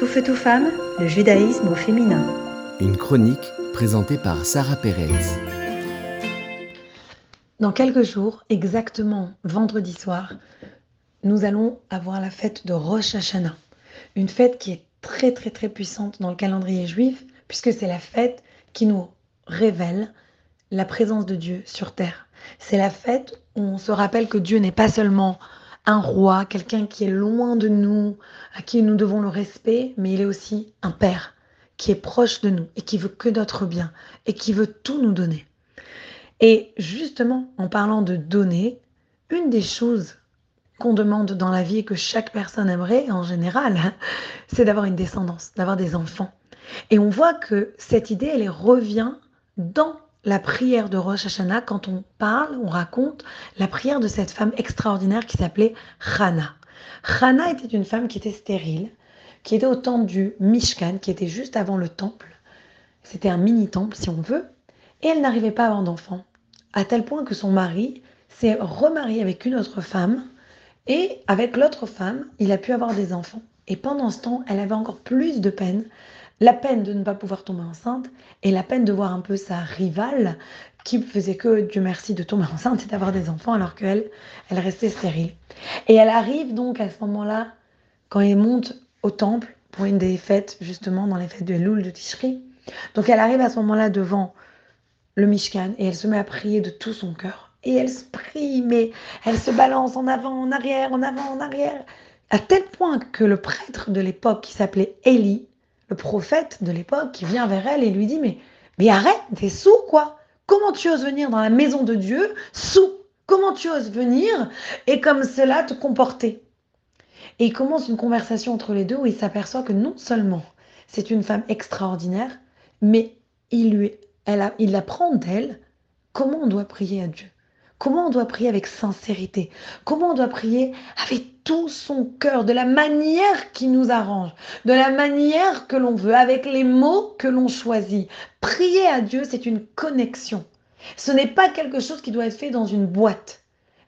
Tout feu tout femme, le judaïsme au féminin. Une chronique présentée par Sarah Pérez. Dans quelques jours, exactement vendredi soir, nous allons avoir la fête de Rosh Hashanah. Une fête qui est très très très puissante dans le calendrier juif, puisque c'est la fête qui nous révèle la présence de Dieu sur terre. C'est la fête où on se rappelle que Dieu n'est pas seulement un roi, quelqu'un qui est loin de nous, à qui nous devons le respect, mais il est aussi un père qui est proche de nous et qui veut que notre bien et qui veut tout nous donner. Et justement, en parlant de donner, une des choses qu'on demande dans la vie et que chaque personne aimerait en général, c'est d'avoir une descendance, d'avoir des enfants. Et on voit que cette idée, elle revient dans la prière de Rosh Hashanah quand on parle, on raconte la prière de cette femme extraordinaire qui s'appelait Chana. Chana était une femme qui était stérile, qui était au temple du Mishkan, qui était juste avant le temple. C'était un mini-temple, si on veut. Et elle n'arrivait pas à avoir d'enfant. À tel point que son mari s'est remarié avec une autre femme. Et avec l'autre femme, il a pu avoir des enfants. Et pendant ce temps, elle avait encore plus de peine la peine de ne pas pouvoir tomber enceinte et la peine de voir un peu sa rivale qui faisait que, Dieu merci, de tomber enceinte et d'avoir des enfants alors qu'elle, elle restait stérile. Et elle arrive donc à ce moment-là, quand elle monte au temple pour une des fêtes, justement dans les fêtes de Loul de Tishri. Donc elle arrive à ce moment-là devant le Mishkan et elle se met à prier de tout son cœur. Et elle se prie, mais elle se balance en avant, en arrière, en avant, en arrière, à tel point que le prêtre de l'époque qui s'appelait Élie, le prophète de l'époque qui vient vers elle et lui dit mais, mais arrête, t'es sous quoi? Comment tu oses venir dans la maison de Dieu sous? Comment tu oses venir et comme cela te comporter? Et il commence une conversation entre les deux où il s'aperçoit que non seulement c'est une femme extraordinaire, mais il, lui, elle a, il apprend d'elle. Comment on doit prier à Dieu? Comment on doit prier avec sincérité? Comment on doit prier avec tout son cœur, de la manière qui nous arrange, de la manière que l'on veut, avec les mots que l'on choisit. Prier à Dieu, c'est une connexion. Ce n'est pas quelque chose qui doit être fait dans une boîte.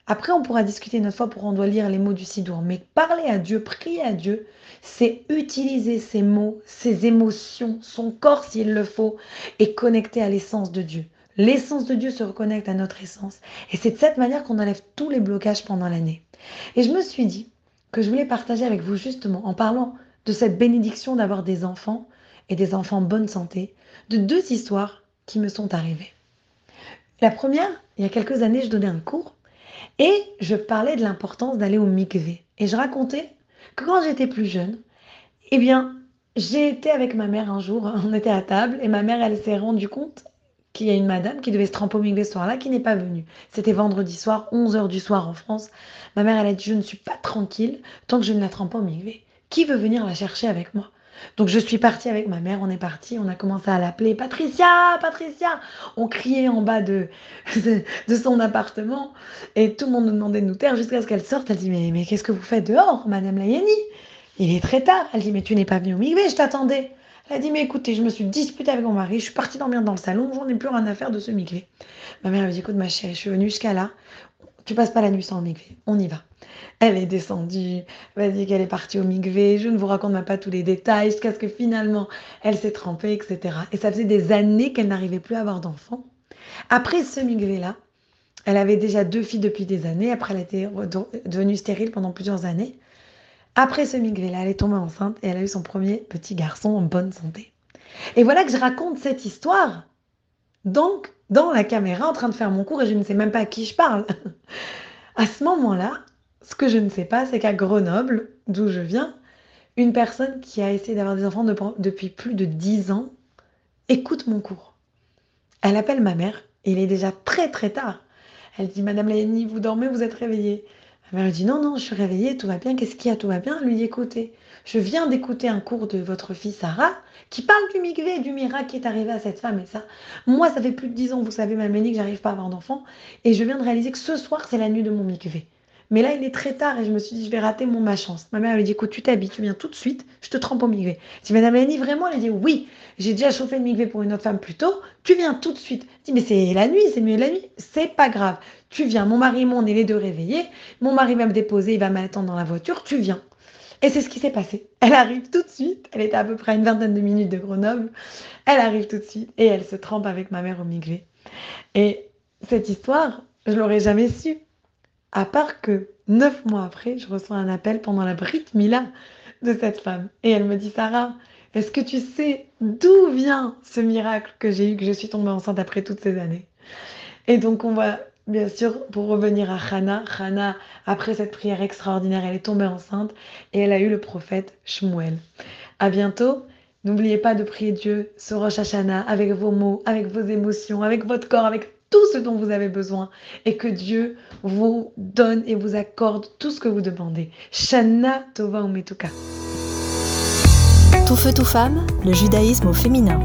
Après, on pourra discuter une fois pour on doit lire les mots du Sidour. Mais parler à Dieu, prier à Dieu, c'est utiliser ses mots, ses émotions, son corps s'il le faut, et connecter à l'essence de Dieu. L'essence de Dieu se reconnecte à notre essence. Et c'est de cette manière qu'on enlève tous les blocages pendant l'année. Et je me suis dit que je voulais partager avec vous justement, en parlant de cette bénédiction d'avoir des enfants et des enfants en bonne santé, de deux histoires qui me sont arrivées. La première, il y a quelques années, je donnais un cours et je parlais de l'importance d'aller au mikvé. Et je racontais que quand j'étais plus jeune, eh bien, j'ai été avec ma mère un jour, on était à table et ma mère, elle s'est rendue compte qu'il y a une madame qui devait se mikvé ce soir-là qui n'est pas venue. C'était vendredi soir, 11h du soir en France. Ma mère, elle a dit Je ne suis pas tranquille tant que je ne la trempe pas au mikvé. Qui veut venir la chercher avec moi? Donc je suis partie avec ma mère, on est parti, on a commencé à l'appeler Patricia, Patricia. On criait en bas de, de, son appartement et tout le monde nous demandait de nous taire jusqu'à ce qu'elle sorte. Elle dit mais, mais qu'est-ce que vous faites dehors, Madame Layani? Il est très tard. Elle dit mais tu n'es pas venue au mikvé, je t'attendais. Elle a dit, mais écoutez, je me suis disputée avec mon mari, je suis partie dormir dans le salon, j'en ai plus rien à faire de ce migré. Ma mère a dit, écoute ma chérie, je suis venue jusqu'à là, tu passes pas la nuit sans le on y va. Elle est descendue, elle a dit qu'elle est partie au migvé, je ne vous raconte pas tous les détails, jusqu'à ce que finalement elle s'est trempée, etc. Et ça faisait des années qu'elle n'arrivait plus à avoir d'enfants. Après ce migvé-là, elle avait déjà deux filles depuis des années, après elle était devenue stérile pendant plusieurs années. Après ce migré-là, elle est tombée enceinte et elle a eu son premier petit garçon en bonne santé. Et voilà que je raconte cette histoire. Donc, dans la caméra, en train de faire mon cours et je ne sais même pas à qui je parle. à ce moment-là, ce que je ne sais pas, c'est qu'à Grenoble, d'où je viens, une personne qui a essayé d'avoir des enfants depuis plus de 10 ans écoute mon cours. Elle appelle ma mère et il est déjà très très tard. Elle dit Madame Léanie, vous dormez, vous êtes réveillée. Mère lui dit non, non, je suis réveillée, tout va bien, qu'est-ce qu'il y a, tout va bien. Elle lui dit écoutez, je viens d'écouter un cours de votre fille Sarah qui parle du migvé, du miracle qui est arrivé à cette femme et ça. Moi, ça fait plus de dix ans, vous savez, ma que j'arrive pas à avoir d'enfant et je viens de réaliser que ce soir, c'est la nuit de mon migvé. Mais là, il est très tard et je me suis dit, je vais rater mon ma chance. Ma mère lui dit, écoute, tu t'habilles, tu viens tout de suite, je te trempe au migvé. Si Madame Lénie, vraiment, elle dit, oui, j'ai déjà chauffé le migvé pour une autre femme plus tôt, tu viens tout de suite. Je dis, mais c'est la nuit, c'est mieux la nuit. C'est pas grave. Tu viens, mon mari et moi, on est les deux réveillés. Mon mari va me déposer, il va m'attendre dans la voiture, tu viens. Et c'est ce qui s'est passé. Elle arrive tout de suite. Elle était à peu près à une vingtaine de minutes de Grenoble. Elle arrive tout de suite et elle se trempe avec ma mère au migré. Et cette histoire, je l'aurais jamais su. À part que neuf mois après, je reçois un appel pendant la Brit Mila de cette femme. Et elle me dit, Sarah, est-ce que tu sais d'où vient ce miracle que j'ai eu, que je suis tombée enceinte après toutes ces années? Et donc on va, bien sûr, pour revenir à Hannah, Hannah, après cette prière extraordinaire, elle est tombée enceinte et elle a eu le prophète Shmuel. À bientôt. N'oubliez pas de prier Dieu sur Rosh Hashanah avec vos mots, avec vos émotions, avec votre corps, avec tout ce dont vous avez besoin et que Dieu vous donne et vous accorde tout ce que vous demandez. Shana Tova Umetuka. Tout feu, tout femme, le judaïsme au féminin.